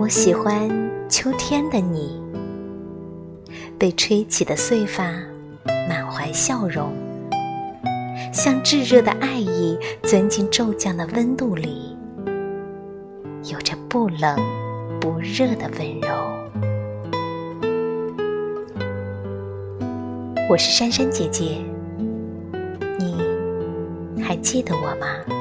我喜欢秋天的你。被吹起的碎发满怀笑容。像炙热的爱意钻进骤降的温度里有着不冷不热的温柔。我是珊珊姐姐你还记得我吗？